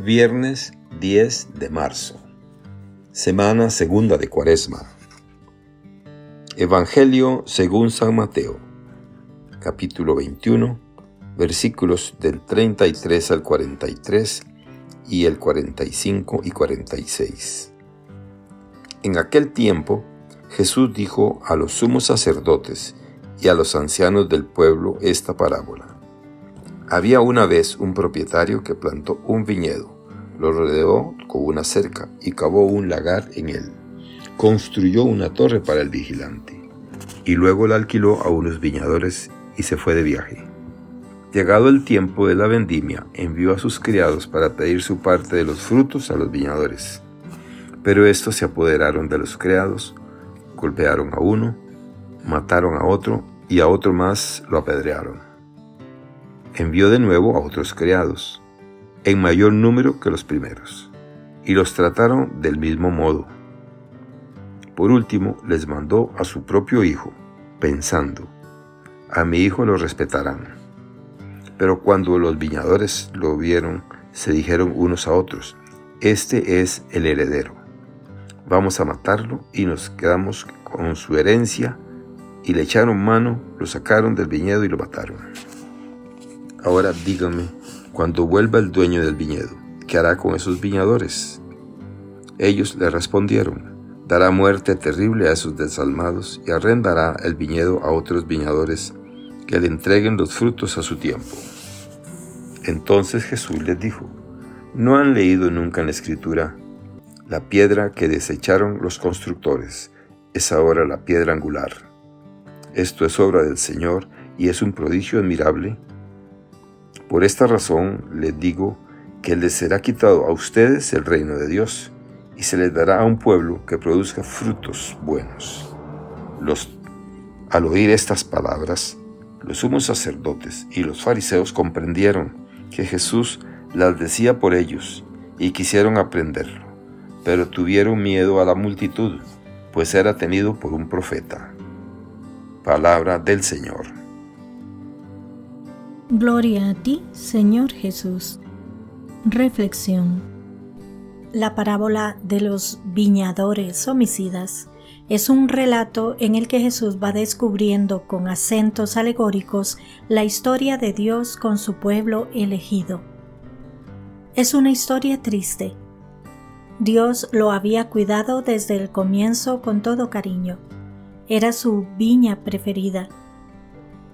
Viernes 10 de marzo. Semana segunda de Cuaresma. Evangelio según San Mateo. Capítulo 21, versículos del 33 al 43 y el 45 y 46. En aquel tiempo, Jesús dijo a los sumos sacerdotes y a los ancianos del pueblo esta parábola. Había una vez un propietario que plantó un viñedo, lo rodeó con una cerca y cavó un lagar en él. Construyó una torre para el vigilante y luego la alquiló a unos viñadores y se fue de viaje. Llegado el tiempo de la vendimia, envió a sus criados para pedir su parte de los frutos a los viñadores. Pero estos se apoderaron de los criados, golpearon a uno, mataron a otro y a otro más lo apedrearon envió de nuevo a otros criados, en mayor número que los primeros, y los trataron del mismo modo. Por último, les mandó a su propio hijo, pensando, a mi hijo lo respetarán. Pero cuando los viñadores lo vieron, se dijeron unos a otros, este es el heredero. Vamos a matarlo y nos quedamos con su herencia. Y le echaron mano, lo sacaron del viñedo y lo mataron. Ahora díganme, cuando vuelva el dueño del viñedo, ¿qué hará con esos viñadores? Ellos le respondieron, dará muerte terrible a esos desalmados y arrendará el viñedo a otros viñadores que le entreguen los frutos a su tiempo. Entonces Jesús les dijo, ¿no han leído nunca en la escritura la piedra que desecharon los constructores? Es ahora la piedra angular. Esto es obra del Señor y es un prodigio admirable por esta razón les digo que les será quitado a ustedes el reino de Dios y se les dará a un pueblo que produzca frutos buenos. Al oír estas palabras, los sumos sacerdotes y los fariseos comprendieron que Jesús las decía por ellos y quisieron aprenderlo, pero tuvieron miedo a la multitud, pues era tenido por un profeta. Palabra del Señor. Gloria a ti, Señor Jesús. Reflexión. La parábola de los viñadores homicidas es un relato en el que Jesús va descubriendo con acentos alegóricos la historia de Dios con su pueblo elegido. Es una historia triste. Dios lo había cuidado desde el comienzo con todo cariño. Era su viña preferida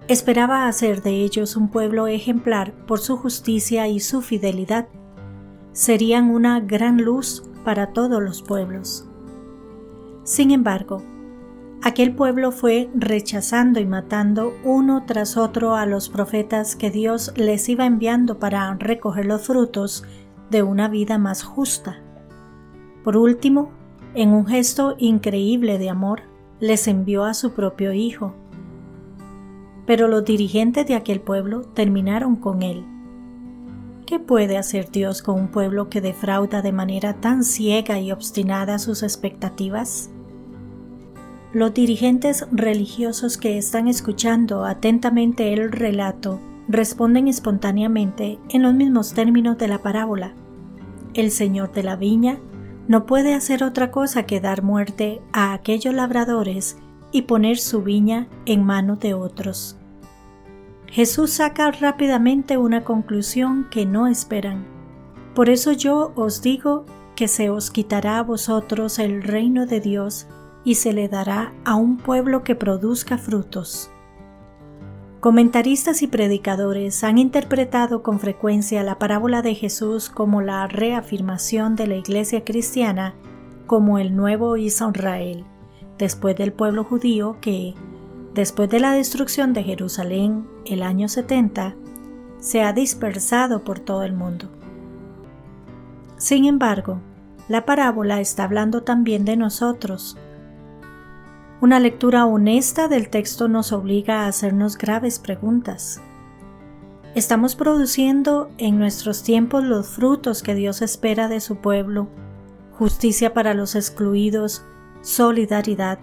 Esperaba hacer de ellos un pueblo ejemplar por su justicia y su fidelidad. Serían una gran luz para todos los pueblos. Sin embargo, aquel pueblo fue rechazando y matando uno tras otro a los profetas que Dios les iba enviando para recoger los frutos de una vida más justa. Por último, en un gesto increíble de amor, les envió a su propio Hijo, pero los dirigentes de aquel pueblo terminaron con él. ¿Qué puede hacer Dios con un pueblo que defrauda de manera tan ciega y obstinada sus expectativas? Los dirigentes religiosos que están escuchando atentamente el relato responden espontáneamente en los mismos términos de la parábola. El Señor de la viña no puede hacer otra cosa que dar muerte a aquellos labradores y poner su viña en manos de otros. Jesús saca rápidamente una conclusión que no esperan. Por eso yo os digo que se os quitará a vosotros el reino de Dios y se le dará a un pueblo que produzca frutos. Comentaristas y predicadores han interpretado con frecuencia la parábola de Jesús como la reafirmación de la iglesia cristiana como el nuevo Israel después del pueblo judío que, después de la destrucción de Jerusalén el año 70, se ha dispersado por todo el mundo. Sin embargo, la parábola está hablando también de nosotros. Una lectura honesta del texto nos obliga a hacernos graves preguntas. ¿Estamos produciendo en nuestros tiempos los frutos que Dios espera de su pueblo? Justicia para los excluidos, solidaridad,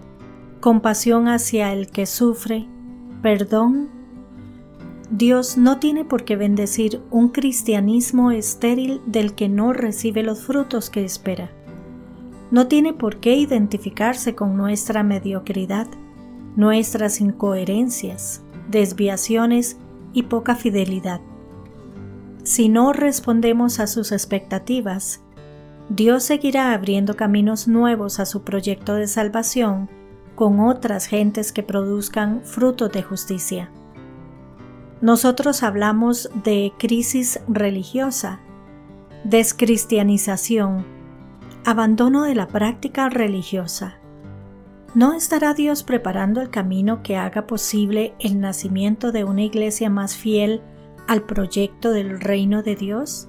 compasión hacia el que sufre, perdón. Dios no tiene por qué bendecir un cristianismo estéril del que no recibe los frutos que espera. No tiene por qué identificarse con nuestra mediocridad, nuestras incoherencias, desviaciones y poca fidelidad. Si no respondemos a sus expectativas, Dios seguirá abriendo caminos nuevos a su proyecto de salvación con otras gentes que produzcan frutos de justicia. Nosotros hablamos de crisis religiosa, descristianización, abandono de la práctica religiosa. ¿No estará Dios preparando el camino que haga posible el nacimiento de una iglesia más fiel al proyecto del reino de Dios?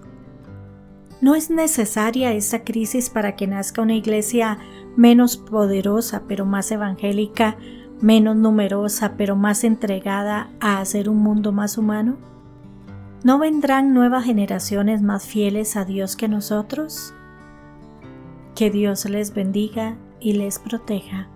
¿No es necesaria esta crisis para que nazca una iglesia menos poderosa pero más evangélica, menos numerosa pero más entregada a hacer un mundo más humano? ¿No vendrán nuevas generaciones más fieles a Dios que nosotros? Que Dios les bendiga y les proteja.